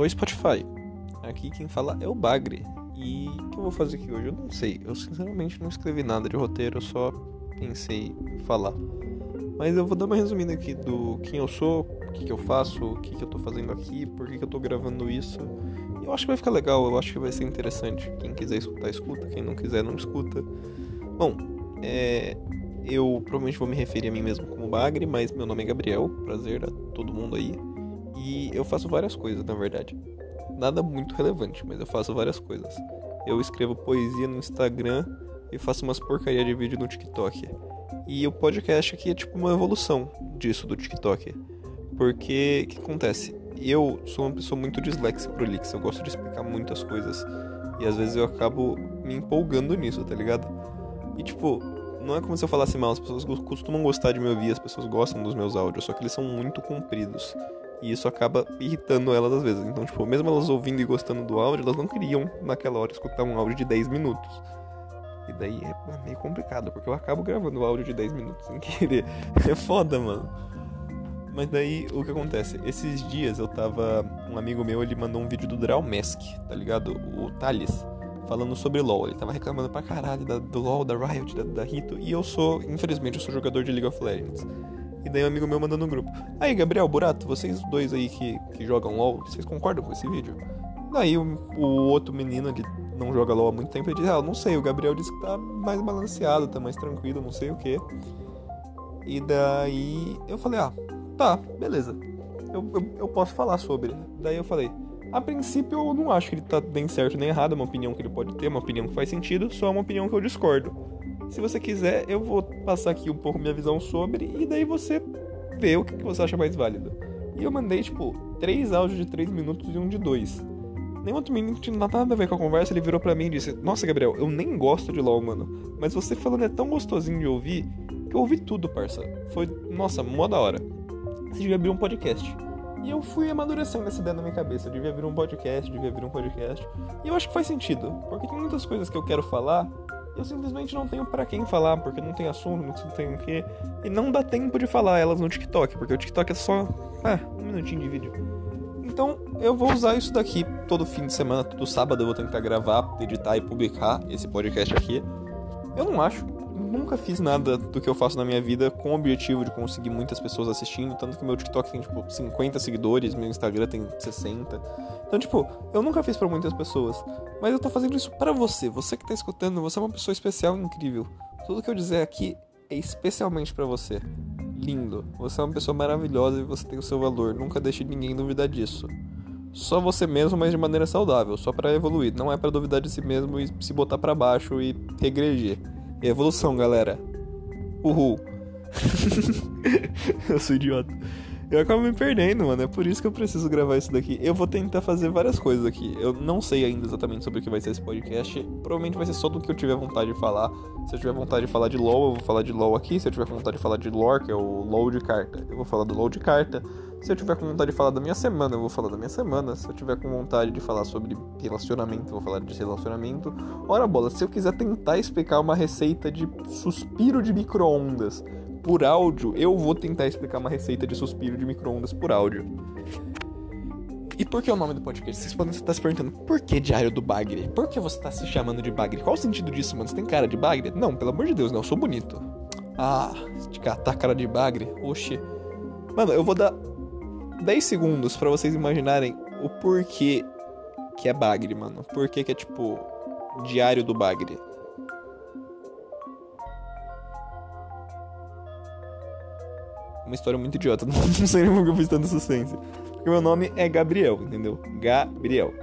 Alô Spotify. Aqui quem fala é o Bagre. E o que eu vou fazer aqui hoje? Eu não sei. Eu sinceramente não escrevi nada de roteiro, eu só pensei em falar. Mas eu vou dar uma resumida aqui do quem eu sou, o que, que eu faço, o que, que eu tô fazendo aqui, por que, que eu tô gravando isso. Eu acho que vai ficar legal, eu acho que vai ser interessante. Quem quiser escutar, escuta. Quem não quiser, não escuta. Bom, é, eu provavelmente vou me referir a mim mesmo como Bagre, mas meu nome é Gabriel. Prazer a todo mundo aí. E eu faço várias coisas, na verdade. Nada muito relevante, mas eu faço várias coisas. Eu escrevo poesia no Instagram e faço umas porcaria de vídeo no TikTok. E o podcast aqui é tipo uma evolução disso do TikTok. Porque o que acontece? Eu sou uma pessoa muito disléxica pro Lix, eu gosto de explicar muitas coisas. E às vezes eu acabo me empolgando nisso, tá ligado? E tipo, não é como se eu falasse mal, as pessoas costumam gostar de me ouvir, as pessoas gostam dos meus áudios, só que eles são muito compridos. E isso acaba irritando elas às vezes. Então, tipo, mesmo elas ouvindo e gostando do áudio, elas não queriam naquela hora escutar um áudio de 10 minutos. E daí é meio complicado, porque eu acabo gravando o áudio de 10 minutos sem querer. É foda, mano. Mas daí o que acontece? Esses dias eu tava. Um amigo meu ele mandou um vídeo do Draumesk, tá ligado? O Thales. Falando sobre LoL. Ele tava reclamando pra caralho da, do LoL, da Riot, da, da Rito. E eu sou, infelizmente, eu sou jogador de League of Legends. E daí um amigo meu mandou no grupo. Aí, Gabriel, Burato, vocês dois aí que, que jogam LoL, vocês concordam com esse vídeo? Daí o, o outro menino, ele não joga LoL há muito tempo, ele disse, ah, não sei, o Gabriel disse que tá mais balanceado, tá mais tranquilo, não sei o que. E daí eu falei, ah, tá, beleza. Eu, eu, eu, posso falar sobre. Daí eu falei, a princípio eu não acho que ele tá nem certo nem errado, é uma opinião que ele pode ter, uma opinião que faz sentido, só é uma opinião que eu discordo. Se você quiser, eu vou passar aqui um pouco minha visão sobre e daí você vê o que você acha mais válido. E eu mandei, tipo, três áudios de três minutos e um de dois. Nem outro menino tinha nada a ver com a conversa, ele virou para mim e disse: Nossa, Gabriel, eu nem gosto de LOL, mano. Mas você falando é tão gostosinho de ouvir que eu ouvi tudo, parça. Foi, nossa, mó da hora. Você devia abrir um podcast. E eu fui amadurecendo essa ideia na minha cabeça. Eu devia abrir um podcast, devia abrir um podcast. E eu acho que faz sentido, porque tem muitas coisas que eu quero falar eu simplesmente não tenho para quem falar, porque não tem assunto, não tem o quê. E não dá tempo de falar elas no TikTok, porque o TikTok é só ah, um minutinho de vídeo. Então eu vou usar isso daqui todo fim de semana, todo sábado eu vou tentar gravar, editar e publicar esse podcast aqui. Eu não acho nunca fiz nada do que eu faço na minha vida com o objetivo de conseguir muitas pessoas assistindo, tanto que meu TikTok tem tipo 50 seguidores, meu Instagram tem 60. Então, tipo, eu nunca fiz para muitas pessoas, mas eu tô fazendo isso para você, você que tá escutando, você é uma pessoa especial e incrível. Tudo que eu dizer aqui é especialmente para você. Lindo. Você é uma pessoa maravilhosa e você tem o seu valor. Nunca deixe ninguém duvidar disso. Só você mesmo, mas de maneira saudável, só para evoluir. Não é para duvidar de si mesmo e se botar para baixo e regredir. Evolução, galera. Uhul. eu sou idiota. Eu acabo me perdendo, mano. É por isso que eu preciso gravar isso daqui. Eu vou tentar fazer várias coisas aqui. Eu não sei ainda exatamente sobre o que vai ser esse podcast. Provavelmente vai ser só do que eu tiver vontade de falar. Se eu tiver vontade de falar de LoL, eu vou falar de LoL aqui. Se eu tiver vontade de falar de lore, que é o LoL de carta, eu vou falar do LoL de carta. Se eu tiver com vontade de falar da minha semana, eu vou falar da minha semana. Se eu tiver com vontade de falar sobre relacionamento, eu vou falar de relacionamento. Ora bola, se eu quiser tentar explicar uma receita de suspiro de micro-ondas por áudio, eu vou tentar explicar uma receita de suspiro de micro-ondas por áudio. E por que o nome do podcast? Vocês podem estar se perguntando, por que Diário do Bagre? Por que você está se chamando de Bagre? Qual o sentido disso, mano? Você tem cara de Bagre? Não, pelo amor de Deus, não, eu sou bonito. Ah, de catar cara de Bagre? Oxi. Mano, eu vou dar 10 segundos para vocês imaginarem o porquê que é Bagre, mano. Por que que é tipo Diário do Bagre? Uma história muito idiota. Não sei nem porque eu fiz tanta suspense. Porque meu nome é Gabriel, entendeu? Gabriel.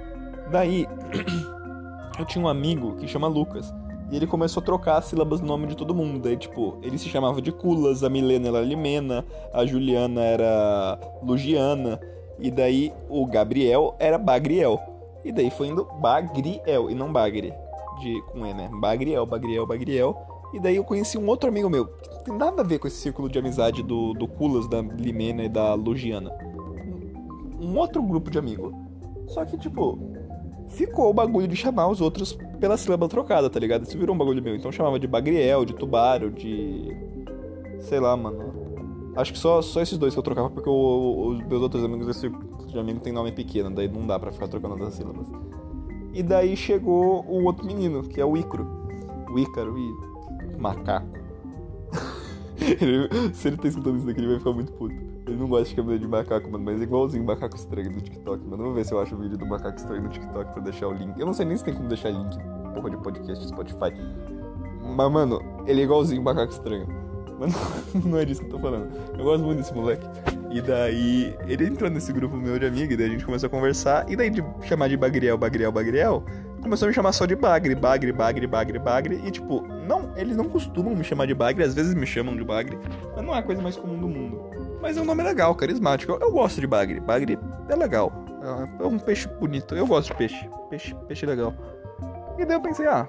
Daí, eu tinha um amigo que chama Lucas. E ele começou a trocar as sílabas do nome de todo mundo. Daí, tipo, ele se chamava de Culas, a Milena era Limena, a Juliana era Lugiana. E daí o Gabriel era Bagriel. E daí foi indo Bagriel e não Bagre. De, com E, né? Bagriel, Bagriel, Bagriel. E daí eu conheci um outro amigo meu, não tem nada a ver com esse círculo de amizade do, do Culas, da Limena e da Lugiana. Um, outro grupo de amigo. Só que, tipo, ficou o bagulho de chamar os outros pela sílaba trocada, tá ligado? Isso virou um bagulho meu. Então chamava de Bagriel, de Tubaro, de. Sei lá, mano. Acho que só, só esses dois que eu trocava, porque os meus outros amigos desse de amigos tem nome pequeno, daí não dá pra ficar trocando as sílabas. E daí chegou o outro menino, que é o Ícaro. O Ícaro e macaco. ele, se ele tá escutando isso daqui, ele vai ficar muito puto. Ele não gosta de cabelo de macaco, mano, mas é igualzinho macaco estranho do TikTok, mano. Vamos ver se eu acho o vídeo do macaco estranho no TikTok pra deixar o link. Eu não sei nem se tem como deixar link, porra de podcast Spotify. Mas, mano, ele é igualzinho macaco estranho. Mas não, não é disso que eu tô falando. Eu gosto muito desse moleque. E daí, ele entrou nesse grupo meu de amigo, e daí a gente começou a conversar. E daí, de chamar de Bagriel, Bagriel, Bagriel, começou a me chamar só de Bagre, Bagre, Bagre, Bagre, Bagre. E tipo, não, eles não costumam me chamar de Bagre, às vezes me chamam de Bagre, mas não é a coisa mais comum do mundo. Mas é um nome legal, carismático. Eu, eu gosto de Bagre. Bagre é legal. É um peixe bonito. Eu gosto de peixe. Peixe, peixe legal. E daí eu pensei, ah,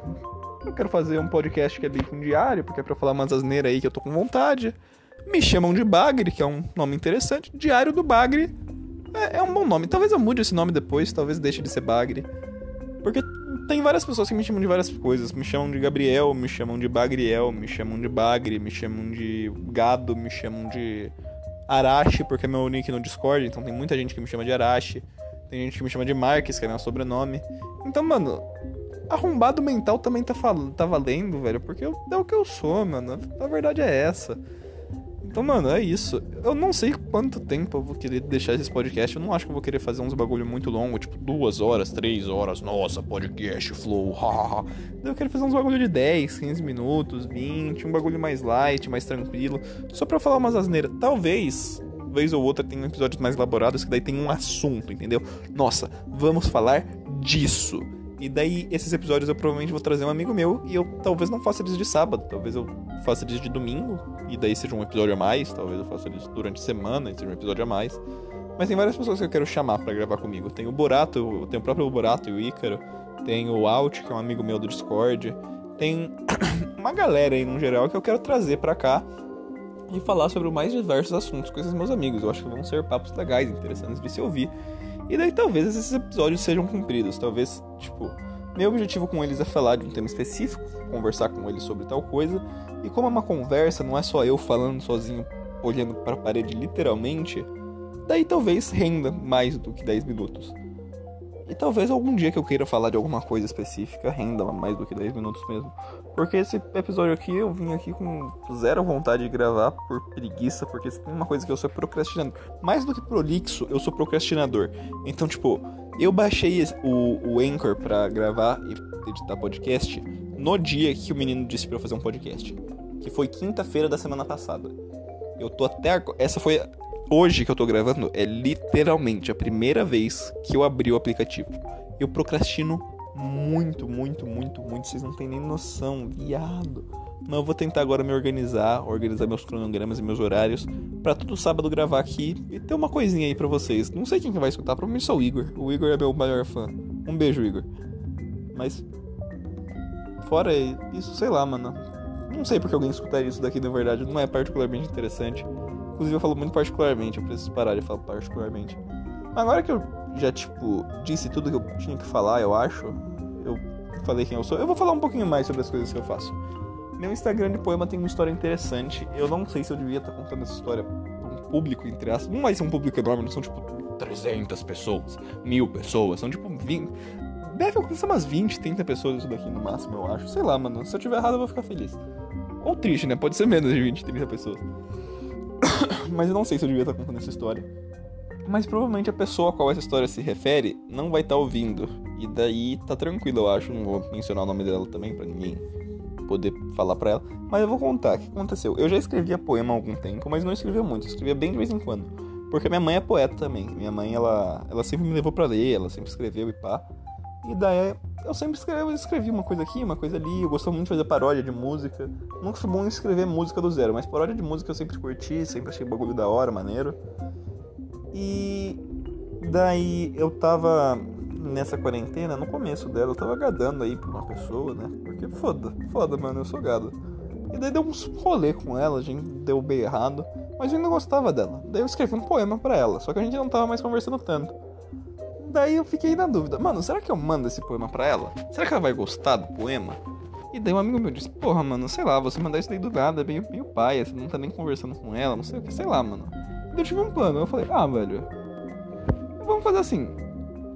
eu quero fazer um podcast que é que um diário, porque é pra falar umas asneiras aí que eu tô com vontade. Me chamam de Bagre, que é um nome interessante. Diário do Bagre é, é um bom nome. Talvez eu mude esse nome depois, talvez deixe de ser Bagre. Porque tem várias pessoas que me chamam de várias coisas. Me chamam de Gabriel, me chamam de Bagriel, me chamam de Bagre, me chamam de Gado, me chamam de Arashi, porque é meu nick no Discord, então tem muita gente que me chama de Arashi. Tem gente que me chama de Marques, que é meu sobrenome. Então, mano, arrombado mental também tá, tá valendo, velho, porque eu, é o que eu sou, mano. A verdade é essa. Então, mano, é isso. Eu não sei quanto tempo eu vou querer deixar esse podcast. Eu não acho que eu vou querer fazer uns bagulho muito longo, tipo duas horas, três horas. Nossa, podcast, flow, hahaha. eu quero fazer uns bagulho de 10, 15 minutos, 20, um bagulho mais light, mais tranquilo. Só pra falar umas asneiras. Talvez, vez ou outra, tenha episódios mais elaborados que daí tem um assunto, entendeu? Nossa, vamos falar disso. E daí, esses episódios eu provavelmente vou trazer um amigo meu e eu talvez não faça eles de sábado, talvez eu faça eles de domingo, e daí seja um episódio a mais, talvez eu faça eles durante a semana e seja um episódio a mais. Mas tem várias pessoas que eu quero chamar para gravar comigo. Tem o Borato, tem o próprio Borato e o Ícaro, tem o Alt, que é um amigo meu do Discord, tem uma galera aí no geral que eu quero trazer para cá e falar sobre os mais diversos assuntos com esses meus amigos. Eu acho que vão ser papos legais, interessantes de se ouvir. E daí talvez esses episódios sejam cumpridos. Talvez, tipo, meu objetivo com eles é falar de um tema específico, conversar com eles sobre tal coisa. E como é uma conversa, não é só eu falando sozinho, olhando para a parede literalmente, daí talvez renda mais do que 10 minutos. E talvez algum dia que eu queira falar de alguma coisa específica renda mais do que 10 minutos mesmo. Porque esse episódio aqui eu vim aqui com zero vontade de gravar por preguiça, porque tem uma coisa que eu sou procrastinador. Mais do que prolixo, eu sou procrastinador. Então, tipo, eu baixei o, o Anchor pra gravar e editar podcast no dia que o menino disse pra eu fazer um podcast. Que foi quinta-feira da semana passada. Eu tô até. Essa foi hoje que eu tô gravando é literalmente a primeira vez que eu abri o aplicativo. Eu procrastino muito, muito, muito, muito. Vocês não têm nem noção, viado. Mas eu vou tentar agora me organizar, organizar meus cronogramas e meus horários para todo sábado gravar aqui e ter uma coisinha aí para vocês. Não sei quem que vai escutar, provavelmente só o Igor. O Igor é meu maior fã. Um beijo, Igor. Mas fora isso, sei lá, mano. Não sei porque alguém escutaria isso daqui de verdade, não é particularmente interessante. Inclusive eu falo muito particularmente, eu preciso parar de falar particularmente. Agora que eu já, tipo, disse tudo que eu tinha que falar, eu acho, eu falei quem eu sou, eu vou falar um pouquinho mais sobre as coisas que eu faço. Meu Instagram de poema tem uma história interessante. Eu não sei se eu devia estar contando essa história pra um público, entre aspas. Não vai ser um público enorme, não são tipo 300 pessoas, mil pessoas, são tipo 20. Deve alcançar umas 20, 30 pessoas isso daqui no máximo, eu acho. Sei lá, mano. Se eu tiver errado, eu vou ficar feliz. Ou triste, né? Pode ser menos de 20, 30 pessoas. Mas eu não sei se eu devia estar contando essa história. Mas provavelmente a pessoa a qual essa história se refere não vai estar ouvindo. E daí tá tranquilo, eu acho. Não vou mencionar o nome dela também pra ninguém poder falar pra ela. Mas eu vou contar o que aconteceu. Eu já escrevia poema há algum tempo, mas não escrevia muito. Eu escrevia bem de vez em quando. Porque minha mãe é poeta também. Minha mãe, ela, ela sempre me levou para ler, ela sempre escreveu e pá. E daí eu sempre escrevi, escrevi uma coisa aqui, uma coisa ali. Eu gostava muito de fazer paródia de música. Nunca fui bom em escrever música do zero, mas paródia de música eu sempre curti, sempre achei bagulho da hora, maneiro. E daí eu tava nessa quarentena, no começo dela, eu tava gadando aí pra uma pessoa, né? Porque foda, foda, mano, eu sou gado. E daí deu uns rolê com ela, a gente deu bem errado, mas eu ainda gostava dela. Daí eu escrevi um poema para ela, só que a gente não tava mais conversando tanto. Daí eu fiquei na dúvida, mano, será que eu mando esse poema pra ela? Será que ela vai gostar do poema? E daí um amigo meu disse, porra, mano, sei lá, você mandar isso daí do nada é meio, meio paia, você não tá nem conversando com ela, não sei o que, sei lá, mano. E eu tive um plano, eu falei, ah, velho, vamos fazer assim.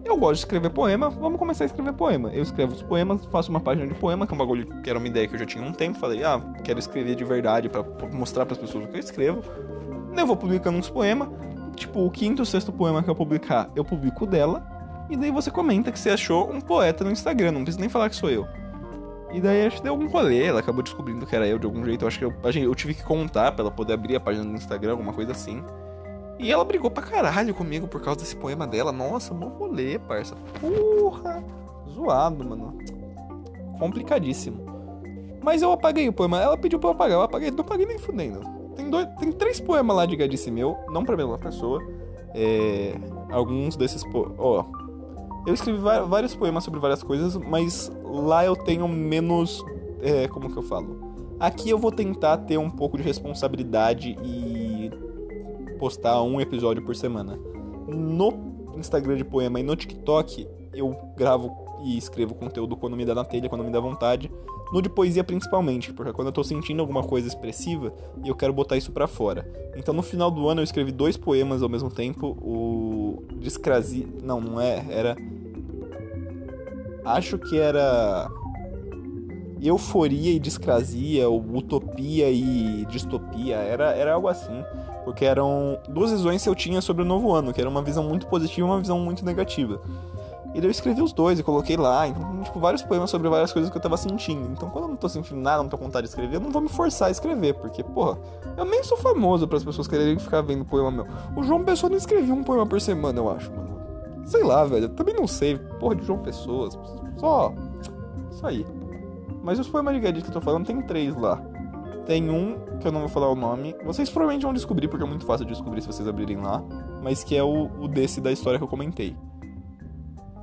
Eu gosto de escrever poema, vamos começar a escrever poema. Eu escrevo os poemas, faço uma página de poema, que é um bagulho que era uma ideia que eu já tinha há um tempo. Falei, ah, quero escrever de verdade para mostrar para as pessoas o que eu escrevo. Eu vou publicando uns poemas. Tipo, o quinto ou sexto poema que eu publicar, eu publico dela. E daí você comenta que você achou um poeta no Instagram, não precisa nem falar que sou eu. E daí acho que deu algum rolê, ela acabou descobrindo que era eu de algum jeito. Eu acho que eu, eu tive que contar pra ela poder abrir a página do Instagram, alguma coisa assim. E ela brigou pra caralho comigo por causa desse poema dela. Nossa, mó rolê, parça. Porra! Zoado, mano. Complicadíssimo. Mas eu apaguei o poema. Ela pediu pra eu apagar. Eu apaguei. Não apaguei nem fudendo. Tem, dois, tem três poemas lá de gadice meu. Não pra mesma pessoa. É, alguns desses. Ó. Oh, eu escrevi vários poemas sobre várias coisas. Mas lá eu tenho menos. É, como que eu falo? Aqui eu vou tentar ter um pouco de responsabilidade e postar um episódio por semana. No Instagram de poema e no TikTok, eu gravo e escrevo conteúdo quando me dá na telha, quando me dá vontade. No de poesia principalmente, porque quando eu tô sentindo alguma coisa expressiva eu quero botar isso para fora. Então no final do ano eu escrevi dois poemas ao mesmo tempo, o Discrasia, não, não é, era acho que era euforia e discrasia, ou utopia e distopia, era, era algo assim. Porque eram duas visões que eu tinha sobre o novo ano, que era uma visão muito positiva e uma visão muito negativa. E daí eu escrevi os dois e coloquei lá, então, tipo, vários poemas sobre várias coisas que eu tava sentindo. Então, quando eu não tô sentindo nada, não tô com vontade de escrever, eu não vou me forçar a escrever, porque, porra, eu nem sou famoso para as pessoas quererem ficar vendo poema meu. O João Pessoa não escrevia um poema por semana, eu acho, mano. Sei lá, velho, eu também não sei, porra de João Pessoa, só. Isso aí. Mas os poemas de Gadget que eu tô falando tem três lá. Tem um, que eu não vou falar o nome. Vocês provavelmente vão descobrir, porque é muito fácil de descobrir se vocês abrirem lá. Mas que é o, o desse da história que eu comentei.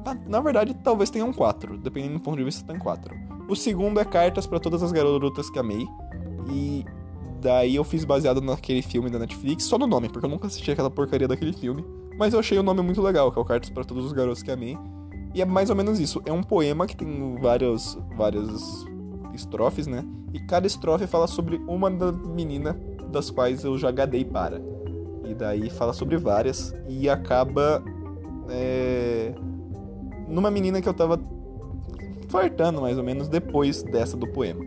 Na, na, verdade, talvez tenham quatro. Dependendo do ponto de vista, tem quatro. O segundo é cartas para todas as garotas que amei. E daí eu fiz baseado naquele filme da Netflix, só no nome, porque eu nunca assisti aquela porcaria daquele filme. Mas eu achei o nome muito legal, que é o Cartas para todos os garotos que amei. E é mais ou menos isso. É um poema que tem várias, várias estrofes, né? E cada estrofe fala sobre uma da menina das quais eu já gadei para. E daí fala sobre várias e acaba é, numa menina que eu tava flertando mais ou menos depois dessa do poema.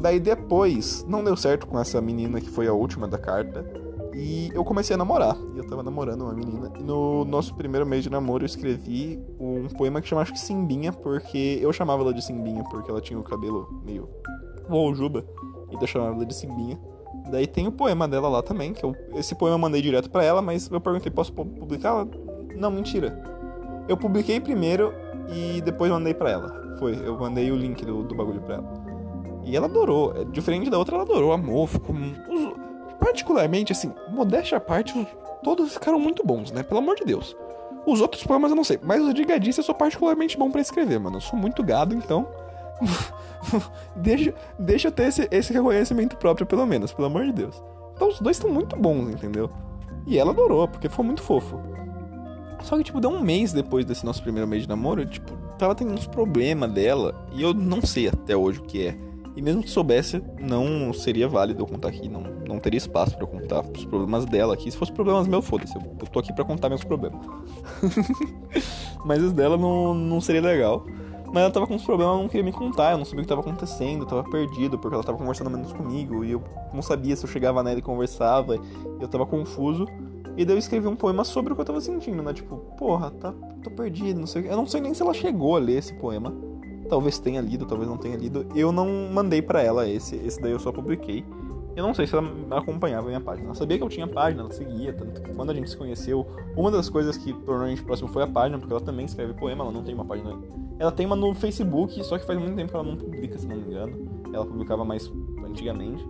Daí depois não deu certo com essa menina que foi a última da carta e eu comecei a namorar. E eu tava namorando uma menina. E no nosso primeiro mês de namoro eu escrevi um poema que chama acho que Simbinha, porque eu chamava ela de Simbinha, porque ela tinha o cabelo meio Juba. E eu chamava ela de Simbinha. Daí tem o poema dela lá também, que eu, esse poema eu mandei direto para ela, mas eu perguntei, posso publicar? Não, mentira. Eu publiquei primeiro e depois mandei para ela. Foi, eu mandei o link do, do bagulho pra ela. E ela adorou. É, diferente da outra, ela adorou, amou, ficou. Os, particularmente, assim, modéstia à parte, os, todos ficaram muito bons, né? Pelo amor de Deus. Os outros poemas eu não sei, mas os de eu sou particularmente bom para escrever, mano. Eu sou muito gado, então. deixa, deixa eu ter esse, esse reconhecimento próprio, pelo menos, pelo amor de Deus. Então os dois estão muito bons, entendeu? E ela adorou, porque foi muito fofo. Só que, tipo, deu um mês depois desse nosso primeiro mês de namoro, eu, tipo, tava tendo uns problemas dela, e eu não sei até hoje o que é. E mesmo que soubesse, não seria válido eu contar aqui. Não, não teria espaço para contar os problemas dela aqui. Se fosse problemas meus, foda-se. Eu tô aqui para contar meus problemas. Mas os dela não, não seria legal. Mas ela tava com uns problemas, ela não queria me contar. Eu não sabia o que tava acontecendo. Eu tava perdido, porque ela tava conversando menos comigo. E eu não sabia se eu chegava nela e conversava. E eu tava confuso. E daí eu escrevi um poema sobre o que eu tava sentindo, né? Tipo, porra, tá, tô perdido, não sei Eu não sei nem se ela chegou a ler esse poema. Talvez tenha lido, talvez não tenha lido. Eu não mandei para ela esse, esse daí eu só publiquei. Eu não sei se ela acompanhava a minha página. Ela sabia que eu tinha página, ela seguia, tanto que quando a gente se conheceu, uma das coisas que tornou a gente próximo foi a página, porque ela também escreve poema, ela não tem uma página. Ela tem uma no Facebook, só que faz muito tempo que ela não publica, se não me engano. Ela publicava mais antigamente.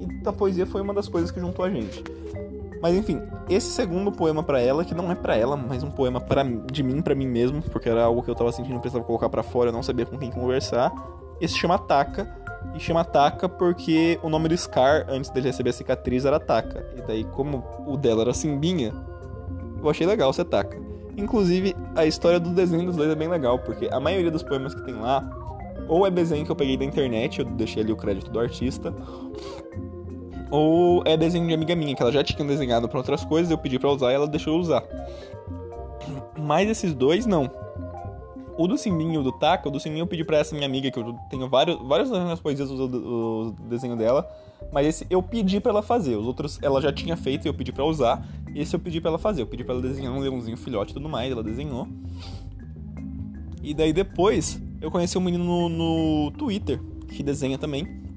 E a poesia foi uma das coisas que juntou a gente. Mas enfim, esse segundo poema para ela, que não é para ela, mas um poema para de mim para mim mesmo, porque era algo que eu tava sentindo, precisava colocar para fora, eu não sabia com quem conversar. Esse chama Taka, e chama Taka porque o nome do Scar, antes dele receber a cicatriz, era Taka. E daí, como o dela era Simbinha, eu achei legal ser Taka. Inclusive, a história do desenho dos dois é bem legal, porque a maioria dos poemas que tem lá, ou é desenho que eu peguei da internet, eu deixei ali o crédito do artista, ou é desenho de amiga minha, que ela já tinha desenhado para outras coisas, eu pedi para usar e ela deixou eu usar. Mas esses dois, não. O do Simbinho e o do Taka, o do Simbinho eu pedi pra essa minha amiga, que eu tenho vários, várias das poesias do, do desenho dela. Mas esse eu pedi pra ela fazer. Os outros ela já tinha feito e eu pedi pra usar. Esse eu pedi pra ela fazer. Eu pedi pra ela desenhar um leãozinho filhote e tudo mais. Ela desenhou. E daí depois eu conheci um menino no, no Twitter que desenha também.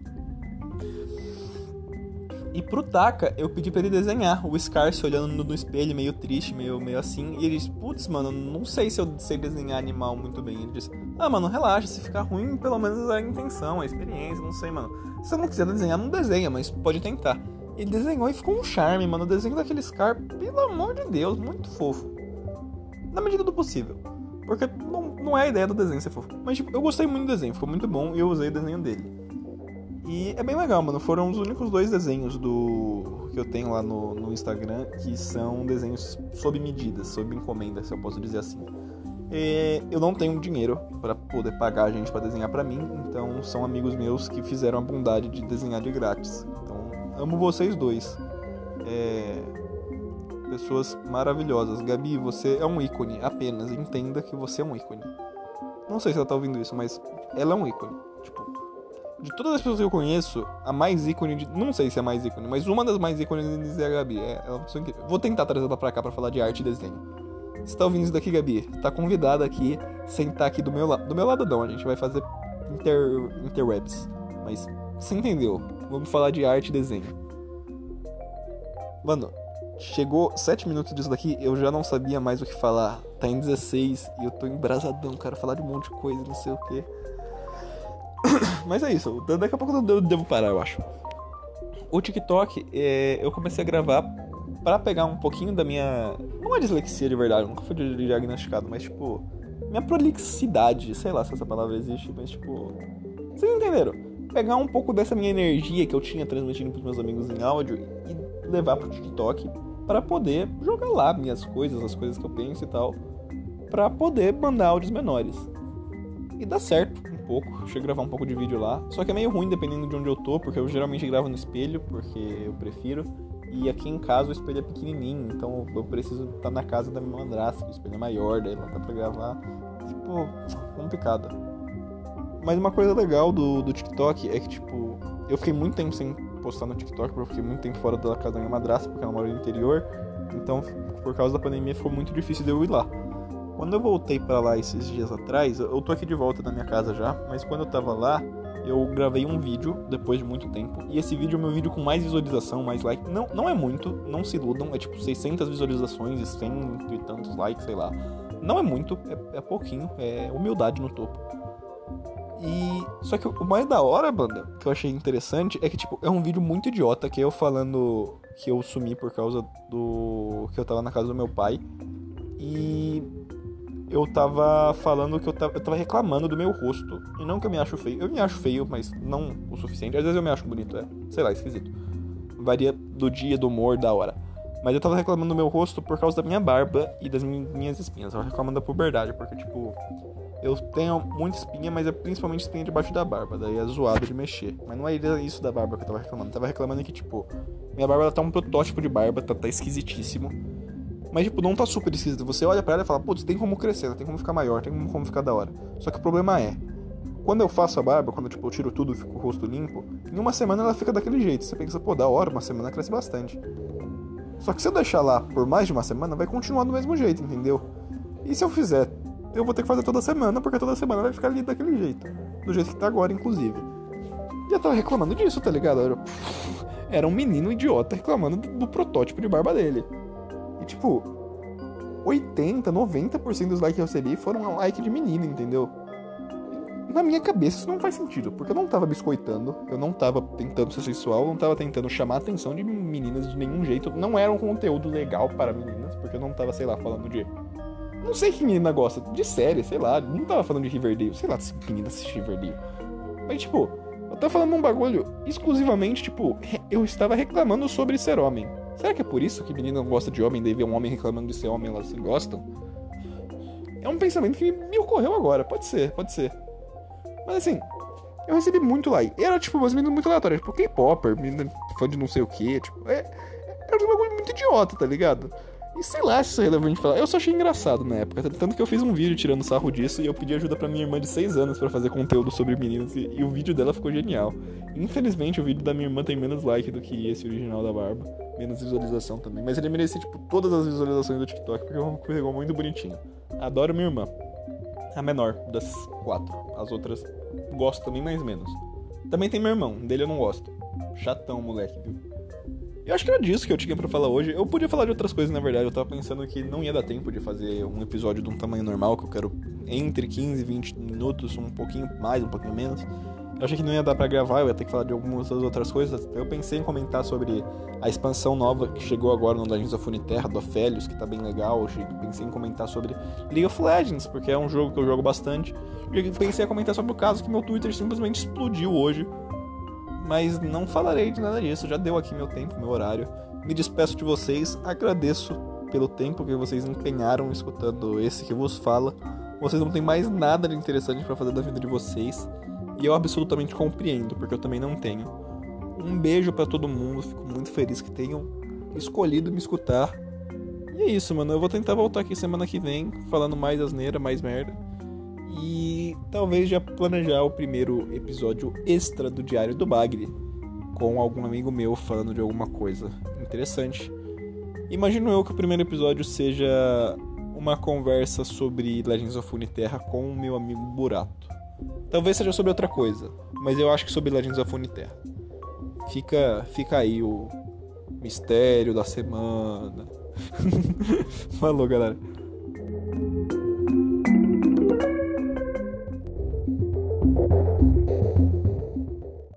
E pro Taka, eu pedi para ele desenhar o Scar se olhando no, no, espelho, meio triste, meio, meio assim. E ele disse, putz, mano, não sei se eu sei desenhar animal muito bem. Ele disse, ah, mano, relaxa, se ficar ruim, pelo menos a intenção, a experiência, não sei, mano. Se você não quiser desenhar, não desenha, mas pode tentar. Ele desenhou e ficou um charme, mano. O desenho daquele Scar, pelo amor de Deus, muito fofo. Na medida do possível. Porque não, não é a ideia do desenho ser fofo. Mas, tipo, eu gostei muito do desenho, ficou muito bom e eu usei o desenho dele. E é bem legal, mano. Foram os únicos dois desenhos do que eu tenho lá no, no Instagram que são desenhos sob medidas, sob encomenda, se eu posso dizer assim. E eu não tenho dinheiro para poder pagar a gente para desenhar para mim, então são amigos meus que fizeram a bondade de desenhar de grátis. Então, amo vocês dois. É... Pessoas maravilhosas. Gabi, você é um ícone. Apenas entenda que você é um ícone. Não sei se ela tá ouvindo isso, mas ela é um ícone. De todas as pessoas que eu conheço, a mais ícone de. Não sei se é a mais ícone, mas uma das mais ícones é a Gabi. É, é uma pessoa incrível. Vou tentar trazer ela pra cá pra falar de arte e desenho. Você tá ouvindo isso daqui, Gabi? Tá convidada aqui, sentar aqui do meu lado. Do meu lado não, a gente vai fazer inter, interwebs. Mas você entendeu? Vamos falar de arte e desenho. Mano, chegou 7 minutos disso daqui, eu já não sabia mais o que falar. Tá em 16 e eu tô embrasadão, quero falar de um monte de coisa, não sei o que. Mas é isso, daqui a pouco eu devo parar, eu acho. O TikTok, é, eu comecei a gravar para pegar um pouquinho da minha. Não é dislexia de verdade, nunca fui diagnosticado, mas tipo. Minha prolixidade, sei lá se essa palavra existe, mas tipo. Vocês entenderam? Pegar um pouco dessa minha energia que eu tinha transmitindo pros meus amigos em áudio e levar pro TikTok para poder jogar lá minhas coisas, as coisas que eu penso e tal, para poder mandar áudios menores. E dá certo pouco, a gravar um pouco de vídeo lá. Só que é meio ruim dependendo de onde eu tô, porque eu geralmente gravo no espelho, porque eu prefiro. E aqui em casa o espelho é pequenininho, então eu preciso estar na casa da minha madrasta, o espelho é maior, daí não dá pra gravar. Tipo, complicado. Mas uma coisa legal do, do TikTok é que, tipo, eu fiquei muito tempo sem postar no TikTok, porque eu fiquei muito tempo fora da casa da minha madrasta, porque ela mora no interior. Então, por causa da pandemia, ficou muito difícil de eu ir lá. Quando eu voltei para lá esses dias atrás, eu tô aqui de volta na minha casa já, mas quando eu tava lá, eu gravei um vídeo depois de muito tempo. E esse vídeo é o meu vídeo com mais visualização, mais like. Não, não é muito, não se iludam, é tipo 600 visualizações e 100 e tantos likes, sei lá. Não é muito, é, é pouquinho, é humildade no topo. E. Só que o mais da hora, banda, que eu achei interessante, é que, tipo, é um vídeo muito idiota, que é eu falando que eu sumi por causa do. que eu tava na casa do meu pai. E eu tava falando que eu tava, eu tava reclamando do meu rosto. E não que eu me acho feio. Eu me acho feio, mas não o suficiente. Às vezes eu me acho bonito, é. Sei lá, esquisito. Varia do dia, do humor, da hora. Mas eu tava reclamando do meu rosto por causa da minha barba e das minhas espinhas. Eu tava reclamando da puberdade, porque, tipo, eu tenho muita espinha, mas é principalmente espinha debaixo da barba. Daí é zoado de mexer. Mas não é isso da barba que eu tava reclamando. Eu tava reclamando que, tipo, minha barba ela tá um protótipo de barba, tá, tá esquisitíssimo. Mas, tipo, não tá super esquisito. Você olha pra ela e fala, putz, tem como crescer, tem como ficar maior, tem como ficar da hora. Só que o problema é, quando eu faço a barba, quando tipo, eu tiro tudo e fico o rosto limpo, em uma semana ela fica daquele jeito. Você pensa, pô, da hora, uma semana cresce bastante. Só que se eu deixar lá por mais de uma semana, vai continuar do mesmo jeito, entendeu? E se eu fizer, eu vou ter que fazer toda semana, porque toda semana vai ficar ali daquele jeito. Do jeito que tá agora, inclusive. E eu tava reclamando disso, tá ligado? Era, um menino idiota reclamando do, do protótipo de barba dele. E tipo, 80, 90% dos likes que eu recebi foram like de menina, entendeu? Na minha cabeça isso não faz sentido, porque eu não tava biscoitando, eu não tava tentando ser sexual, eu não tava tentando chamar a atenção de meninas de nenhum jeito. Não era um conteúdo legal para meninas, porque eu não tava, sei lá, falando de. Não sei que menina gosta, de série, sei lá, não tava falando de Riverdale, sei lá se menina assiste Riverdale. Mas, tipo, eu tava falando um bagulho exclusivamente, tipo, eu estava reclamando sobre ser homem. Será que é por isso que menina não gosta de homem, daí vê um homem reclamando de ser homem, elas se gostam? É um pensamento que me ocorreu agora, pode ser, pode ser. Mas assim, eu recebi muito like. Era tipo umas meninas muito aleatórias, tipo K-Popper, menina fã de não sei o que, tipo, é, era um bagulho muito idiota, tá ligado? E sei lá se isso é relevante falar. Eu só achei engraçado na época. Tanto que eu fiz um vídeo tirando sarro disso e eu pedi ajuda pra minha irmã de 6 anos para fazer conteúdo sobre meninos. E, e, o vídeo dela ficou genial. Infelizmente, o vídeo da minha irmã tem menos like do que esse original da Barba. Menos visualização também. Mas ele merecia, tipo, todas as visualizações do TikTok, porque ficou muito bonitinho. Adoro minha irmã. A menor das quatro. As outras gosto também, mais menos. Também tem meu irmão, dele eu não gosto. Chatão, moleque, viu? Eu acho que era disso que eu tinha para falar hoje. Eu podia falar de outras coisas, na verdade. Eu tava pensando que não ia dar tempo de fazer um episódio de um tamanho normal, que eu quero entre 15 e 20 minutos, um pouquinho mais, um pouquinho menos. Eu achei que não ia dar para gravar, eu ia ter que falar de algumas outras coisas. Eu pensei em comentar sobre a expansão nova que chegou agora no Legends of Runeterra, do Aphelios, que tá bem legal. Eu pensei em comentar sobre League of Legends, porque é um jogo que eu jogo bastante. Eu pensei em comentar sobre o caso que meu Twitter simplesmente explodiu hoje mas não falarei de nada disso. Já deu aqui meu tempo, meu horário. Me despeço de vocês, agradeço pelo tempo que vocês empenharam escutando esse que vos fala. Vocês não têm mais nada de interessante para fazer da vida de vocês, e eu absolutamente compreendo, porque eu também não tenho. Um beijo para todo mundo, fico muito feliz que tenham escolhido me escutar. E é isso, mano. Eu vou tentar voltar aqui semana que vem, falando mais asneira, mais merda e talvez já planejar o primeiro episódio extra do Diário do Bagre com algum amigo meu falando de alguma coisa interessante. Imagino eu que o primeiro episódio seja uma conversa sobre Legends of Uniterra com o meu amigo Burato. Talvez seja sobre outra coisa, mas eu acho que sobre Legends of Uniterra. Fica, fica aí o mistério da semana. Falou, galera.